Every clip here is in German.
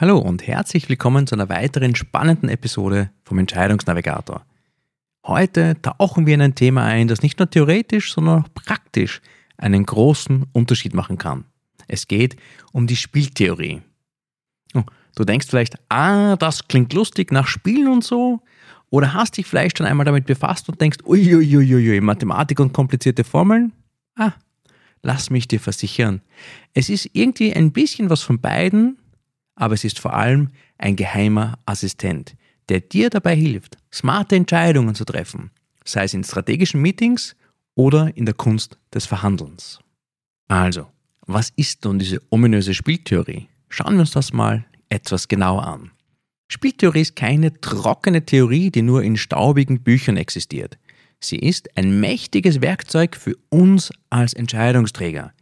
Hallo und herzlich willkommen zu einer weiteren spannenden Episode vom Entscheidungsnavigator. Heute tauchen wir in ein Thema ein, das nicht nur theoretisch, sondern auch praktisch einen großen Unterschied machen kann. Es geht um die Spieltheorie. Oh, du denkst vielleicht, ah, das klingt lustig nach Spielen und so. Oder hast dich vielleicht schon einmal damit befasst und denkst, uiuiuiui, Mathematik und komplizierte Formeln? Ah, lass mich dir versichern. Es ist irgendwie ein bisschen was von beiden, aber es ist vor allem ein geheimer Assistent, der dir dabei hilft, smarte Entscheidungen zu treffen, sei es in strategischen Meetings oder in der Kunst des Verhandelns. Also, was ist nun diese ominöse Spieltheorie? Schauen wir uns das mal etwas genauer an. Spieltheorie ist keine trockene Theorie, die nur in staubigen Büchern existiert. Sie ist ein mächtiges Werkzeug für uns als Entscheidungsträger,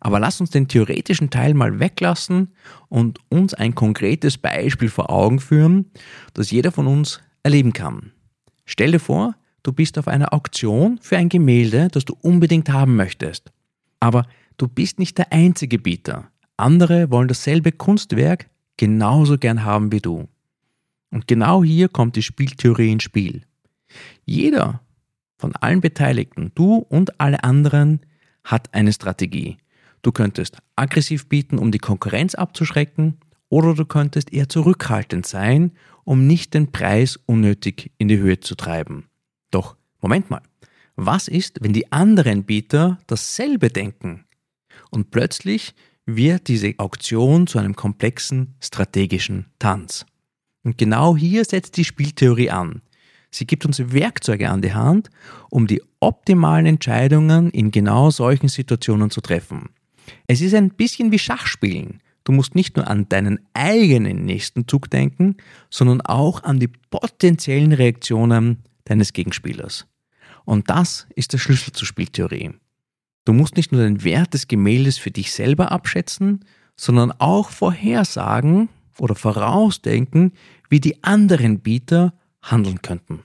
aber lass uns den theoretischen Teil mal weglassen und uns ein konkretes Beispiel vor Augen führen, das jeder von uns erleben kann. Stell dir vor, du bist auf einer Auktion für ein Gemälde, das du unbedingt haben möchtest. Aber du bist nicht der einzige Bieter. Andere wollen dasselbe Kunstwerk genauso gern haben wie du. Und genau hier kommt die Spieltheorie ins Spiel. Jeder von allen Beteiligten, du und alle anderen, hat eine Strategie. Du könntest aggressiv bieten, um die Konkurrenz abzuschrecken, oder du könntest eher zurückhaltend sein, um nicht den Preis unnötig in die Höhe zu treiben. Doch, Moment mal, was ist, wenn die anderen Bieter dasselbe denken? Und plötzlich wird diese Auktion zu einem komplexen strategischen Tanz. Und genau hier setzt die Spieltheorie an. Sie gibt uns Werkzeuge an die Hand, um die optimalen Entscheidungen in genau solchen Situationen zu treffen. Es ist ein bisschen wie Schachspielen. Du musst nicht nur an deinen eigenen nächsten Zug denken, sondern auch an die potenziellen Reaktionen deines Gegenspielers. Und das ist der Schlüssel zur Spieltheorie. Du musst nicht nur den Wert des Gemäldes für dich selber abschätzen, sondern auch vorhersagen oder vorausdenken, wie die anderen Bieter handeln könnten.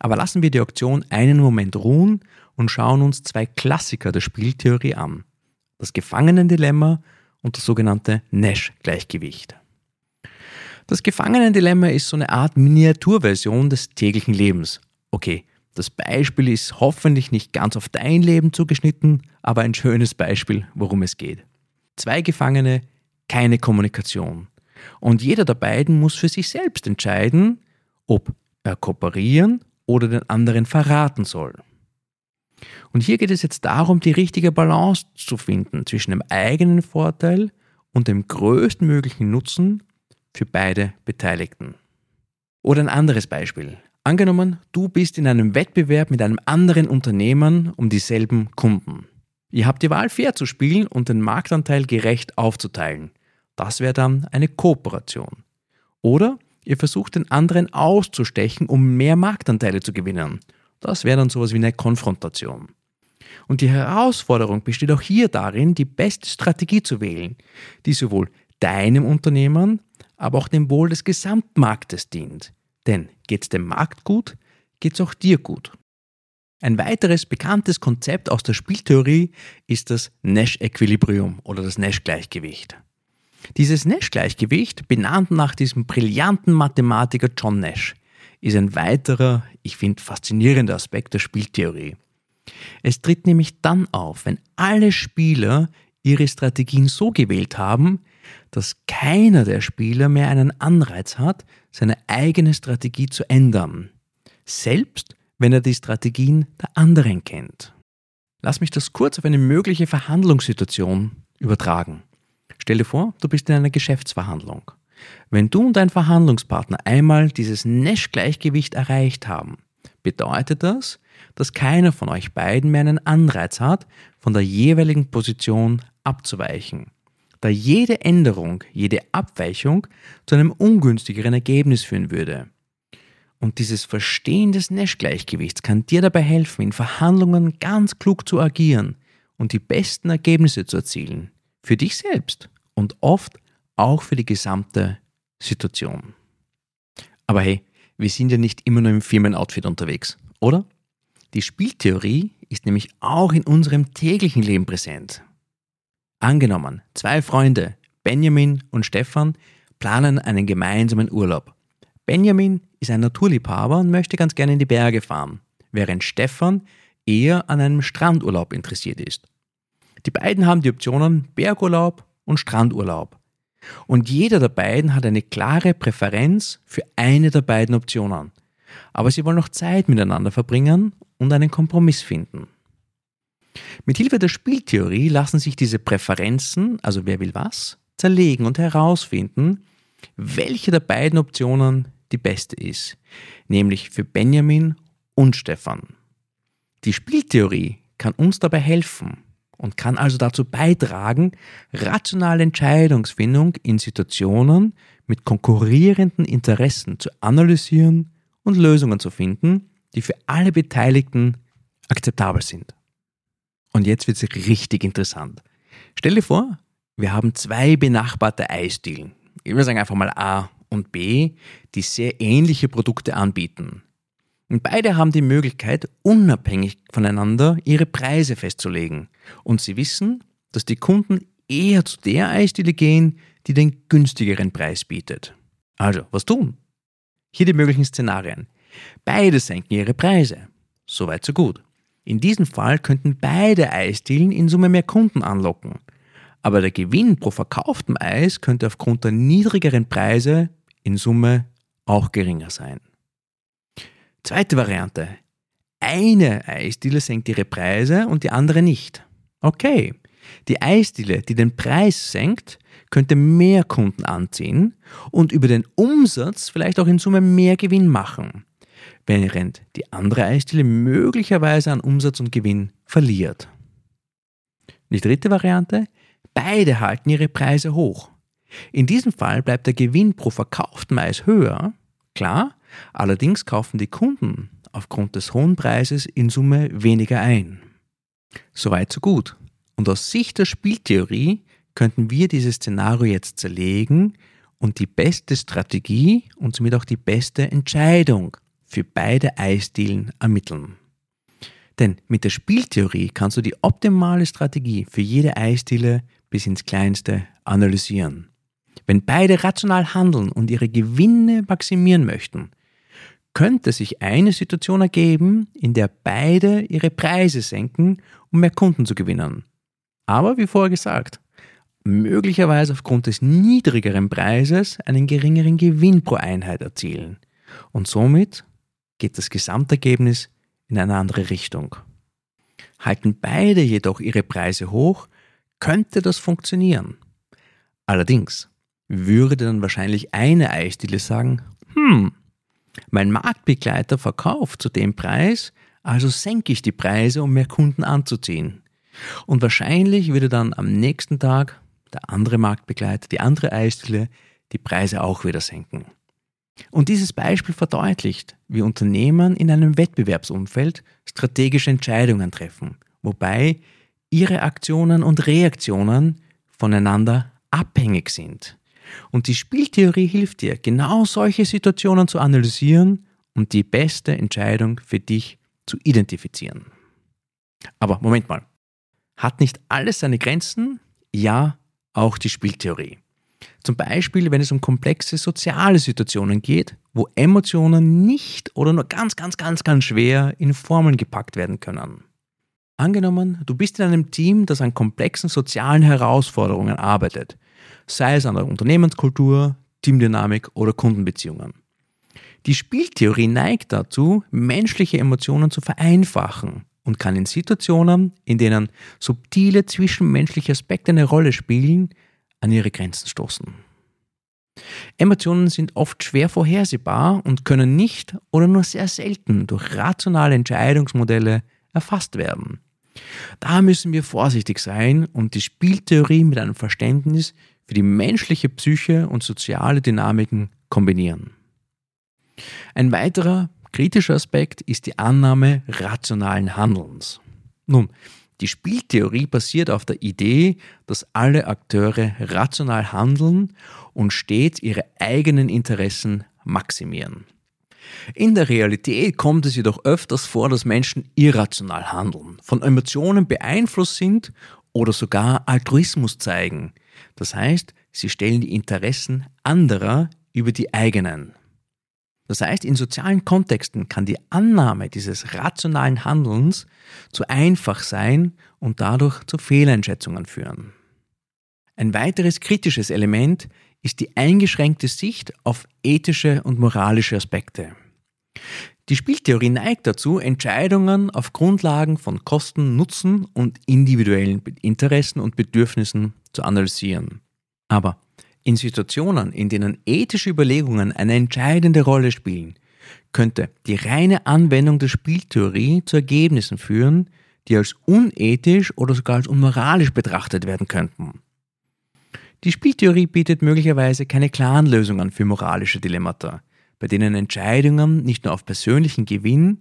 Aber lassen wir die Auktion einen Moment ruhen und schauen uns zwei Klassiker der Spieltheorie an das Gefangenendilemma und das sogenannte Nash-Gleichgewicht. Das Gefangenendilemma ist so eine Art Miniaturversion des täglichen Lebens. Okay, das Beispiel ist hoffentlich nicht ganz auf dein Leben zugeschnitten, aber ein schönes Beispiel, worum es geht. Zwei Gefangene, keine Kommunikation. Und jeder der beiden muss für sich selbst entscheiden, ob er kooperieren oder den anderen verraten soll. Und hier geht es jetzt darum, die richtige Balance zu finden zwischen dem eigenen Vorteil und dem größtmöglichen Nutzen für beide Beteiligten. Oder ein anderes Beispiel. Angenommen, du bist in einem Wettbewerb mit einem anderen Unternehmen um dieselben Kunden. Ihr habt die Wahl, fair zu spielen und den Marktanteil gerecht aufzuteilen. Das wäre dann eine Kooperation. Oder ihr versucht den anderen auszustechen, um mehr Marktanteile zu gewinnen. Das wäre dann sowas wie eine Konfrontation. Und die Herausforderung besteht auch hier darin, die beste Strategie zu wählen, die sowohl deinem Unternehmen, aber auch dem Wohl des Gesamtmarktes dient. Denn geht es dem Markt gut, geht es auch dir gut. Ein weiteres bekanntes Konzept aus der Spieltheorie ist das Nash-Equilibrium oder das Nash-Gleichgewicht. Dieses Nash-Gleichgewicht, benannt nach diesem brillanten Mathematiker John Nash, ist ein weiterer, ich finde, faszinierender Aspekt der Spieltheorie. Es tritt nämlich dann auf, wenn alle Spieler ihre Strategien so gewählt haben, dass keiner der Spieler mehr einen Anreiz hat, seine eigene Strategie zu ändern, selbst wenn er die Strategien der anderen kennt. Lass mich das kurz auf eine mögliche Verhandlungssituation übertragen. Stell dir vor, du bist in einer Geschäftsverhandlung. Wenn du und dein Verhandlungspartner einmal dieses Nash-Gleichgewicht erreicht haben, bedeutet das, dass keiner von euch beiden mehr einen Anreiz hat, von der jeweiligen Position abzuweichen. da jede Änderung, jede Abweichung zu einem ungünstigeren Ergebnis führen würde. Und dieses Verstehen des Nash-Gleichgewichts kann dir dabei helfen, in Verhandlungen ganz klug zu agieren und die besten Ergebnisse zu erzielen. Für dich selbst und oft auch für die gesamte Situation. Aber hey, wir sind ja nicht immer nur im Firmenoutfit unterwegs, oder? Die Spieltheorie ist nämlich auch in unserem täglichen Leben präsent. Angenommen, zwei Freunde, Benjamin und Stefan, planen einen gemeinsamen Urlaub. Benjamin ist ein Naturliebhaber und möchte ganz gerne in die Berge fahren, während Stefan eher an einem Strandurlaub interessiert ist. Die beiden haben die Optionen Bergurlaub und Strandurlaub. Und jeder der beiden hat eine klare Präferenz für eine der beiden Optionen. Aber sie wollen noch Zeit miteinander verbringen und einen Kompromiss finden. Mit Hilfe der Spieltheorie lassen sich diese Präferenzen, also wer will was, zerlegen und herausfinden, welche der beiden Optionen die beste ist, nämlich für Benjamin und Stefan. Die Spieltheorie kann uns dabei helfen und kann also dazu beitragen, rationale Entscheidungsfindung in Situationen mit konkurrierenden Interessen zu analysieren und Lösungen zu finden, die für alle Beteiligten akzeptabel sind. Und jetzt wird es richtig interessant. Stell dir vor, wir haben zwei benachbarte Eisdielen. Ich würde sagen einfach mal A und B, die sehr ähnliche Produkte anbieten. Und beide haben die Möglichkeit, unabhängig voneinander ihre Preise festzulegen. Und sie wissen, dass die Kunden eher zu der Eisdiele gehen, die den günstigeren Preis bietet. Also, was tun? Hier die möglichen Szenarien. Beide senken ihre Preise. Soweit so gut. In diesem Fall könnten beide Eisdielen in Summe mehr Kunden anlocken. Aber der Gewinn pro verkauftem Eis könnte aufgrund der niedrigeren Preise in Summe auch geringer sein. Zweite Variante. Eine Eisdiele senkt ihre Preise und die andere nicht. Okay, die Eisdiele, die den Preis senkt, könnte mehr Kunden anziehen und über den Umsatz vielleicht auch in Summe mehr Gewinn machen während die andere Eisdiele möglicherweise an Umsatz und Gewinn verliert. Die dritte Variante, beide halten ihre Preise hoch. In diesem Fall bleibt der Gewinn pro verkauftem Eis höher, klar, allerdings kaufen die Kunden aufgrund des hohen Preises in Summe weniger ein. Soweit so gut. Und aus Sicht der Spieltheorie könnten wir dieses Szenario jetzt zerlegen und die beste Strategie und somit auch die beste Entscheidung für beide Eisdielen ermitteln. Denn mit der Spieltheorie kannst du die optimale Strategie für jede Eisdiele bis ins Kleinste analysieren. Wenn beide rational handeln und ihre Gewinne maximieren möchten, könnte sich eine Situation ergeben, in der beide ihre Preise senken, um mehr Kunden zu gewinnen. Aber wie vorher gesagt, möglicherweise aufgrund des niedrigeren Preises einen geringeren Gewinn pro Einheit erzielen und somit geht das Gesamtergebnis in eine andere Richtung. Halten beide jedoch ihre Preise hoch, könnte das funktionieren. Allerdings würde dann wahrscheinlich eine Eisdiele sagen, hm, mein Marktbegleiter verkauft zu dem Preis, also senke ich die Preise, um mehr Kunden anzuziehen. Und wahrscheinlich würde dann am nächsten Tag der andere Marktbegleiter, die andere Eisdiele, die Preise auch wieder senken. Und dieses Beispiel verdeutlicht, wie Unternehmen in einem Wettbewerbsumfeld strategische Entscheidungen treffen, wobei ihre Aktionen und Reaktionen voneinander abhängig sind. Und die Spieltheorie hilft dir, genau solche Situationen zu analysieren und die beste Entscheidung für dich zu identifizieren. Aber Moment mal, hat nicht alles seine Grenzen? Ja, auch die Spieltheorie. Zum Beispiel, wenn es um komplexe soziale Situationen geht, wo Emotionen nicht oder nur ganz, ganz, ganz, ganz schwer in Formeln gepackt werden können. Angenommen, du bist in einem Team, das an komplexen sozialen Herausforderungen arbeitet, sei es an der Unternehmenskultur, Teamdynamik oder Kundenbeziehungen. Die Spieltheorie neigt dazu, menschliche Emotionen zu vereinfachen und kann in Situationen, in denen subtile zwischenmenschliche Aspekte eine Rolle spielen, an ihre Grenzen stoßen. Emotionen sind oft schwer vorhersehbar und können nicht oder nur sehr selten durch rationale Entscheidungsmodelle erfasst werden. Da müssen wir vorsichtig sein und die Spieltheorie mit einem Verständnis für die menschliche Psyche und soziale Dynamiken kombinieren. Ein weiterer kritischer Aspekt ist die Annahme rationalen Handelns. Nun, die Spieltheorie basiert auf der Idee, dass alle Akteure rational handeln und stets ihre eigenen Interessen maximieren. In der Realität kommt es jedoch öfters vor, dass Menschen irrational handeln, von Emotionen beeinflusst sind oder sogar Altruismus zeigen. Das heißt, sie stellen die Interessen anderer über die eigenen. Das heißt, in sozialen Kontexten kann die Annahme dieses rationalen Handelns zu einfach sein und dadurch zu Fehleinschätzungen führen. Ein weiteres kritisches Element ist die eingeschränkte Sicht auf ethische und moralische Aspekte. Die Spieltheorie neigt dazu, Entscheidungen auf Grundlagen von Kosten, Nutzen und individuellen Interessen und Bedürfnissen zu analysieren. Aber in Situationen, in denen ethische Überlegungen eine entscheidende Rolle spielen, könnte die reine Anwendung der Spieltheorie zu Ergebnissen führen, die als unethisch oder sogar als unmoralisch betrachtet werden könnten. Die Spieltheorie bietet möglicherweise keine klaren Lösungen für moralische Dilemmata, bei denen Entscheidungen nicht nur auf persönlichen Gewinn,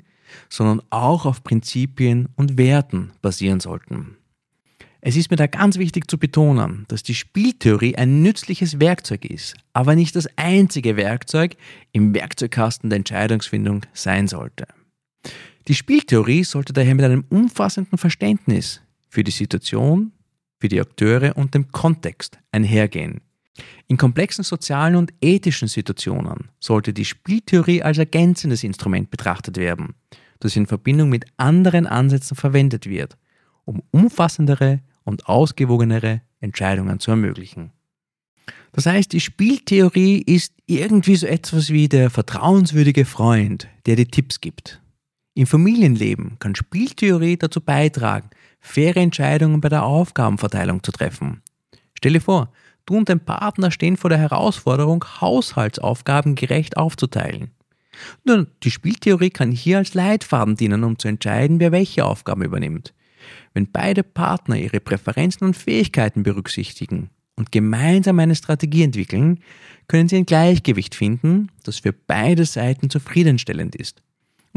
sondern auch auf Prinzipien und Werten basieren sollten. Es ist mir da ganz wichtig zu betonen, dass die Spieltheorie ein nützliches Werkzeug ist, aber nicht das einzige Werkzeug im Werkzeugkasten der Entscheidungsfindung sein sollte. Die Spieltheorie sollte daher mit einem umfassenden Verständnis für die Situation, für die Akteure und dem Kontext einhergehen. In komplexen sozialen und ethischen Situationen sollte die Spieltheorie als ergänzendes Instrument betrachtet werden, das in Verbindung mit anderen Ansätzen verwendet wird, um umfassendere und ausgewogenere Entscheidungen zu ermöglichen. Das heißt, die Spieltheorie ist irgendwie so etwas wie der vertrauenswürdige Freund, der dir Tipps gibt. Im Familienleben kann Spieltheorie dazu beitragen, faire Entscheidungen bei der Aufgabenverteilung zu treffen. Stelle vor, du und dein Partner stehen vor der Herausforderung, Haushaltsaufgaben gerecht aufzuteilen. Nun, die Spieltheorie kann hier als Leitfaden dienen, um zu entscheiden, wer welche Aufgaben übernimmt. Wenn beide Partner ihre Präferenzen und Fähigkeiten berücksichtigen und gemeinsam eine Strategie entwickeln, können sie ein Gleichgewicht finden, das für beide Seiten zufriedenstellend ist.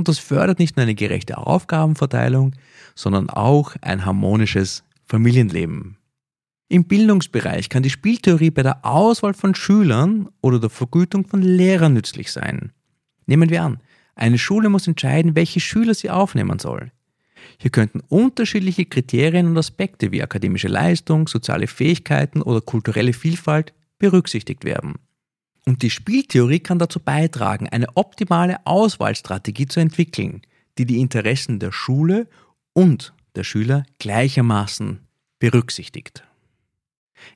Und das fördert nicht nur eine gerechte Aufgabenverteilung, sondern auch ein harmonisches Familienleben. Im Bildungsbereich kann die Spieltheorie bei der Auswahl von Schülern oder der Vergütung von Lehrern nützlich sein. Nehmen wir an, eine Schule muss entscheiden, welche Schüler sie aufnehmen soll. Hier könnten unterschiedliche Kriterien und Aspekte wie akademische Leistung, soziale Fähigkeiten oder kulturelle Vielfalt berücksichtigt werden. Und die Spieltheorie kann dazu beitragen, eine optimale Auswahlstrategie zu entwickeln, die die Interessen der Schule und der Schüler gleichermaßen berücksichtigt.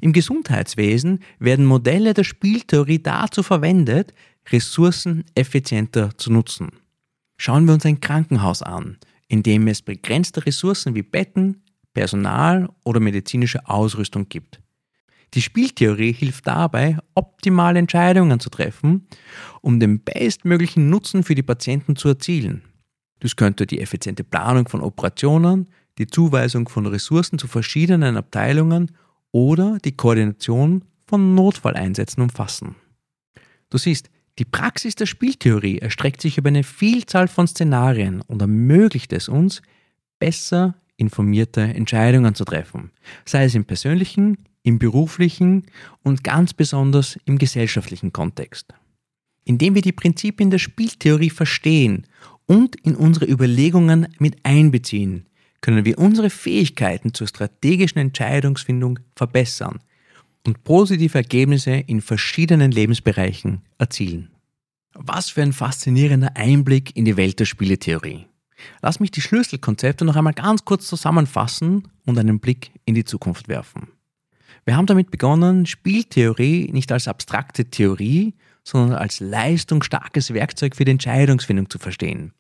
Im Gesundheitswesen werden Modelle der Spieltheorie dazu verwendet, Ressourcen effizienter zu nutzen. Schauen wir uns ein Krankenhaus an, in dem es begrenzte Ressourcen wie Betten, Personal oder medizinische Ausrüstung gibt. Die Spieltheorie hilft dabei, optimale Entscheidungen zu treffen, um den bestmöglichen Nutzen für die Patienten zu erzielen. Das könnte die effiziente Planung von Operationen, die Zuweisung von Ressourcen zu verschiedenen Abteilungen oder die Koordination von Notfalleinsätzen umfassen. Du siehst, die Praxis der Spieltheorie erstreckt sich über eine Vielzahl von Szenarien und ermöglicht es uns, besser informierte Entscheidungen zu treffen, sei es im persönlichen, im beruflichen und ganz besonders im gesellschaftlichen Kontext. Indem wir die Prinzipien der Spieltheorie verstehen und in unsere Überlegungen mit einbeziehen, können wir unsere Fähigkeiten zur strategischen Entscheidungsfindung verbessern und positive Ergebnisse in verschiedenen Lebensbereichen erzielen. Was für ein faszinierender Einblick in die Welt der Spieletheorie. Lass mich die Schlüsselkonzepte noch einmal ganz kurz zusammenfassen und einen Blick in die Zukunft werfen. Wir haben damit begonnen, Spieltheorie nicht als abstrakte Theorie, sondern als leistungsstarkes Werkzeug für die Entscheidungsfindung zu verstehen.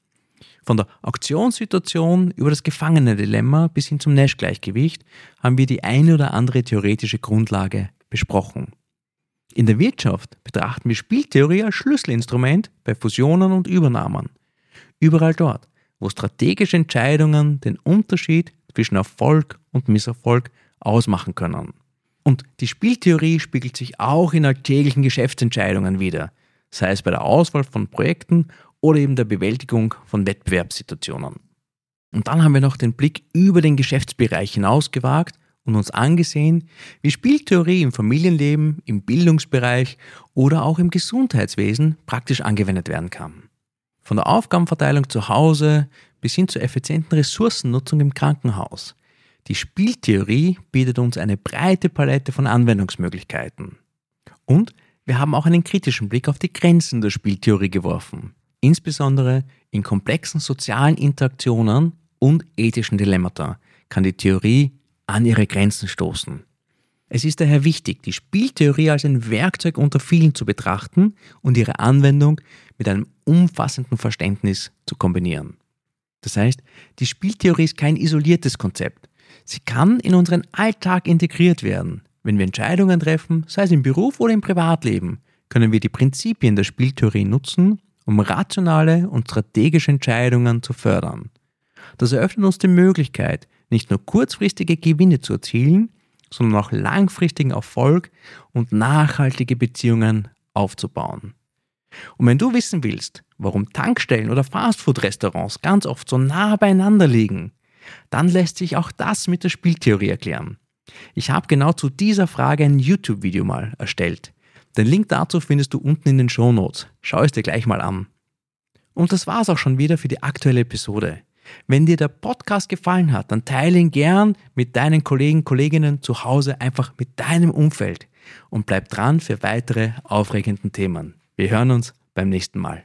Von der Auktionssituation über das Gefangenendilemma bis hin zum Nash-Gleichgewicht haben wir die eine oder andere theoretische Grundlage besprochen. In der Wirtschaft betrachten wir Spieltheorie als Schlüsselinstrument bei Fusionen und Übernahmen. Überall dort, wo strategische Entscheidungen den Unterschied zwischen Erfolg und Misserfolg ausmachen können. Und die Spieltheorie spiegelt sich auch in alltäglichen Geschäftsentscheidungen wider, sei es bei der Auswahl von Projekten oder eben der Bewältigung von Wettbewerbssituationen. Und dann haben wir noch den Blick über den Geschäftsbereich hinaus gewagt und uns angesehen, wie Spieltheorie im Familienleben, im Bildungsbereich oder auch im Gesundheitswesen praktisch angewendet werden kann. Von der Aufgabenverteilung zu Hause bis hin zur effizienten Ressourcennutzung im Krankenhaus. Die Spieltheorie bietet uns eine breite Palette von Anwendungsmöglichkeiten. Und wir haben auch einen kritischen Blick auf die Grenzen der Spieltheorie geworfen, insbesondere in komplexen sozialen Interaktionen und ethischen Dilemmata kann die Theorie an ihre Grenzen stoßen. Es ist daher wichtig, die Spieltheorie als ein Werkzeug unter vielen zu betrachten und ihre Anwendung mit einem umfassenden Verständnis zu kombinieren. Das heißt, die Spieltheorie ist kein isoliertes Konzept. Sie kann in unseren Alltag integriert werden. Wenn wir Entscheidungen treffen, sei es im Beruf oder im Privatleben, können wir die Prinzipien der Spieltheorie nutzen, um rationale und strategische Entscheidungen zu fördern. Das eröffnet uns die Möglichkeit, nicht nur kurzfristige Gewinne zu erzielen, sondern auch langfristigen Erfolg und nachhaltige Beziehungen aufzubauen. Und wenn du wissen willst, warum Tankstellen oder Fastfood-Restaurants ganz oft so nah beieinander liegen, dann lässt sich auch das mit der Spieltheorie erklären. Ich habe genau zu dieser Frage ein YouTube-Video mal erstellt. Den Link dazu findest du unten in den Show Notes. Schau es dir gleich mal an. Und das war's auch schon wieder für die aktuelle Episode. Wenn dir der Podcast gefallen hat, dann teile ihn gern mit deinen Kollegen, Kolleginnen zu Hause, einfach mit deinem Umfeld und bleib dran für weitere aufregenden Themen. Wir hören uns beim nächsten Mal.